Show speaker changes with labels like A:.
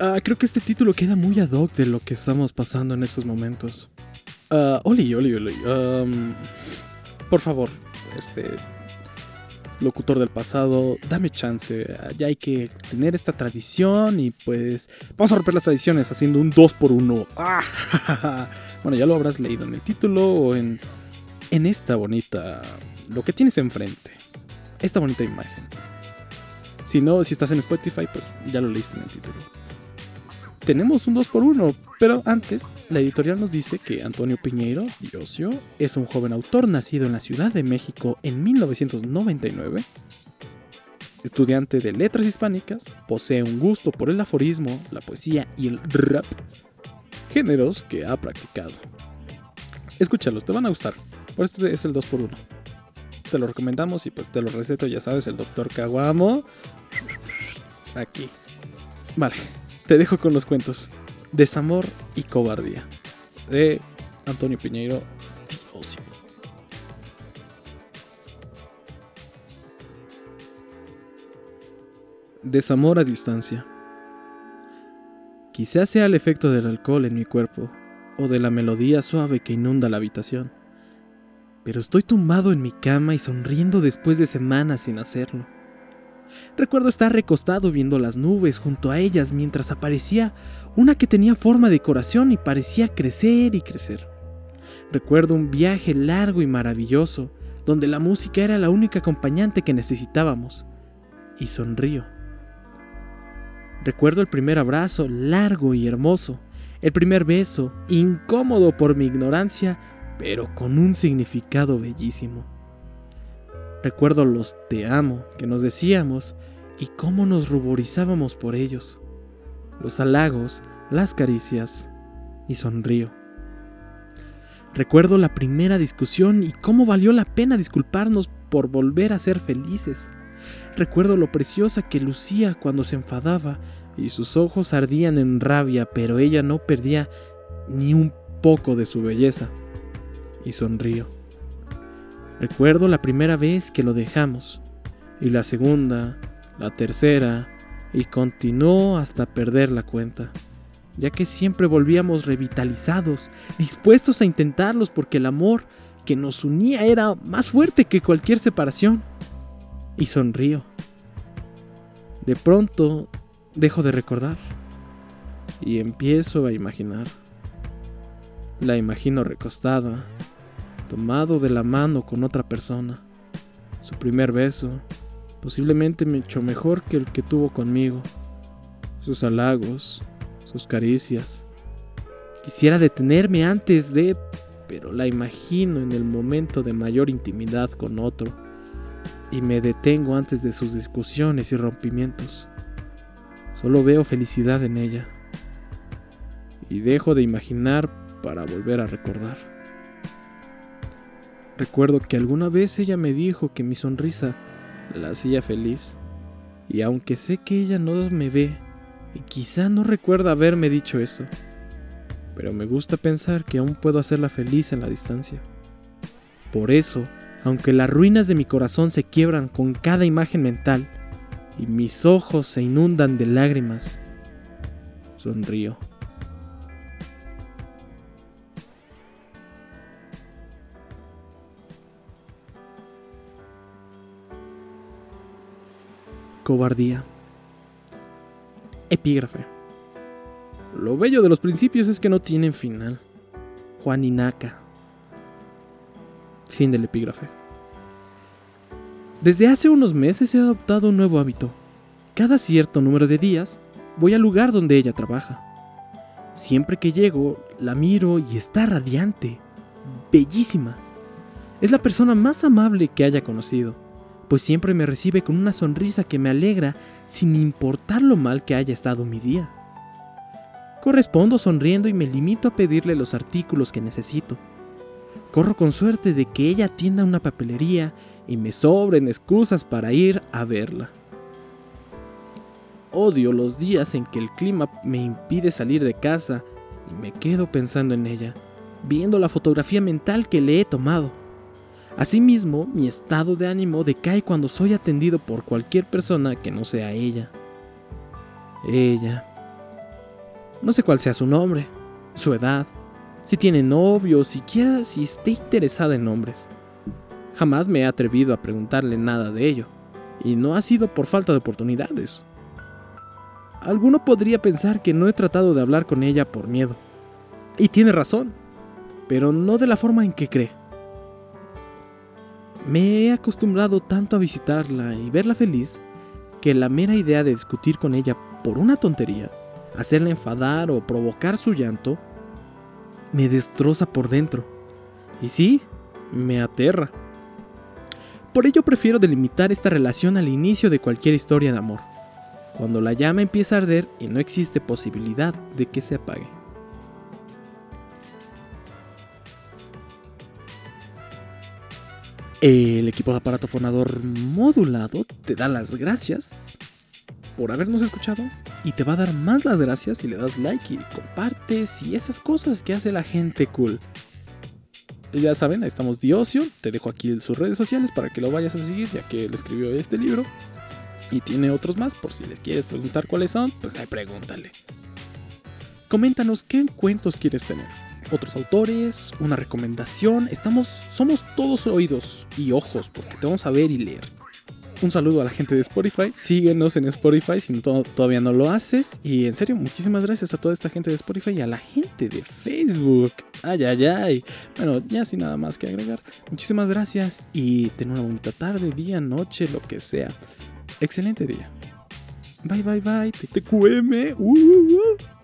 A: Ah, creo que este título queda muy ad hoc de lo que estamos pasando en estos momentos. Ah, Oli, Oli, Oli. am, por favor, este. Locutor del pasado, dame chance. ah, Ya hay que tener esta tradición y pues. Vamos a romper las tradiciones haciendo un 2 por 1 Bueno, ya lo habrás leído en el título o en. En esta bonita. Lo que tienes enfrente. Esta bonita imagen. Si no, si estás en Spotify, pues ya lo leíste en el título tenemos un 2x1, pero antes, la editorial nos dice que Antonio Piñeiro Diosio es un joven autor nacido en la Ciudad de México en 1999. Estudiante de letras hispánicas, posee un gusto por el aforismo, la poesía y el rap, géneros que ha practicado. Escúchalos, te van a gustar. Por esto es el 2x1. Te lo recomendamos y pues te lo receto, ya sabes, el doctor Caguamo. Aquí. Vale, te dejo con los cuentos. Desamor y cobardía. De Antonio Piñeiro Diosio. Desamor a distancia. Quizás sea el efecto del alcohol en mi cuerpo o de la melodía suave que inunda la habitación. Pero estoy tumbado en mi cama y sonriendo después de semanas sin hacerlo. Recuerdo estar recostado viendo las nubes junto a ellas mientras aparecía una que tenía forma de corazón y parecía crecer y crecer. Recuerdo un viaje largo y maravilloso, donde la música era la única acompañante que necesitábamos. Y sonrío. Recuerdo el primer abrazo largo y hermoso, el primer beso, incómodo por mi ignorancia, pero con un significado bellísimo. Recuerdo los te amo que nos decíamos y cómo nos ruborizábamos por ellos. Los halagos, las caricias y sonrío. Recuerdo la primera discusión y cómo valió la pena disculparnos por volver a ser felices. Recuerdo lo preciosa que lucía cuando se enfadaba y sus ojos ardían en rabia, pero ella no perdía ni un poco de su belleza. Y sonrío. Recuerdo la primera vez que lo dejamos, y la segunda, la tercera, y continuó hasta perder la cuenta, ya que siempre volvíamos revitalizados, dispuestos a intentarlos porque el amor que nos unía era más fuerte que cualquier separación. Y sonrío. De pronto dejo de recordar y empiezo a imaginar. La imagino recostada, tomado de la mano con otra persona. Su primer beso, posiblemente mucho mejor que el que tuvo conmigo. Sus halagos, sus caricias. Quisiera detenerme antes de, pero la imagino en el momento de mayor intimidad con otro, y me detengo antes de sus discusiones y rompimientos. Solo veo felicidad en ella, y dejo de imaginar para volver a recordar. Recuerdo que alguna vez ella me dijo que mi sonrisa la hacía feliz. Y aunque sé que ella no me ve, y quizá no recuerda haberme dicho eso, pero me gusta pensar que aún puedo hacerla feliz en la distancia. Por eso, aunque las ruinas de mi corazón se quiebran con cada imagen mental y mis ojos se inundan de lágrimas, sonrío. Cobardía. Epígrafe. Lo bello de los principios es que no tienen final. Juan Inaka. Fin del epígrafe. Desde hace unos meses he adoptado un nuevo hábito. Cada cierto número de días voy al lugar donde ella trabaja. Siempre que llego, la miro y está radiante, bellísima. Es la persona más amable que haya conocido pues siempre me recibe con una sonrisa que me alegra sin importar lo mal que haya estado mi día. Correspondo sonriendo y me limito a pedirle los artículos que necesito. Corro con suerte de que ella atienda una papelería y me sobren excusas para ir a verla. Odio los días en que el clima me impide salir de casa y me quedo pensando en ella, viendo la fotografía mental que le he tomado. Asimismo, mi estado de ánimo decae cuando soy atendido por cualquier persona que no sea ella. Ella. No sé cuál sea su nombre, su edad, si tiene novio, siquiera si esté interesada en hombres. Jamás me he atrevido a preguntarle nada de ello, y no ha sido por falta de oportunidades. Alguno podría pensar que no he tratado de hablar con ella por miedo. Y tiene razón, pero no de la forma en que cree. Me he acostumbrado tanto a visitarla y verla feliz que la mera idea de discutir con ella por una tontería, hacerla enfadar o provocar su llanto, me destroza por dentro. Y sí, me aterra. Por ello prefiero delimitar esta relación al inicio de cualquier historia de amor, cuando la llama empieza a arder y no existe posibilidad de que se apague. El equipo de aparato fonador modulado te da las gracias por habernos escuchado y te va a dar más las gracias si le das like y compartes y esas cosas que hace la gente cool. Ya saben, ahí estamos Diocio, te dejo aquí sus redes sociales para que lo vayas a seguir ya que él escribió este libro y tiene otros más por si les quieres preguntar cuáles son, pues ahí pregúntale. Coméntanos qué cuentos quieres tener otros autores, una recomendación. Estamos, somos todos oídos y ojos porque te vamos a ver y leer. Un saludo a la gente de Spotify. Síguenos en Spotify si todavía no lo haces. Y en serio, muchísimas gracias a toda esta gente de Spotify y a la gente de Facebook. Ay, ay, ay. Bueno, ya sin nada más que agregar. Muchísimas gracias y ten una bonita tarde, día, noche, lo que sea. Excelente día. Bye, bye, bye. TTQM. Uh, uh, uh.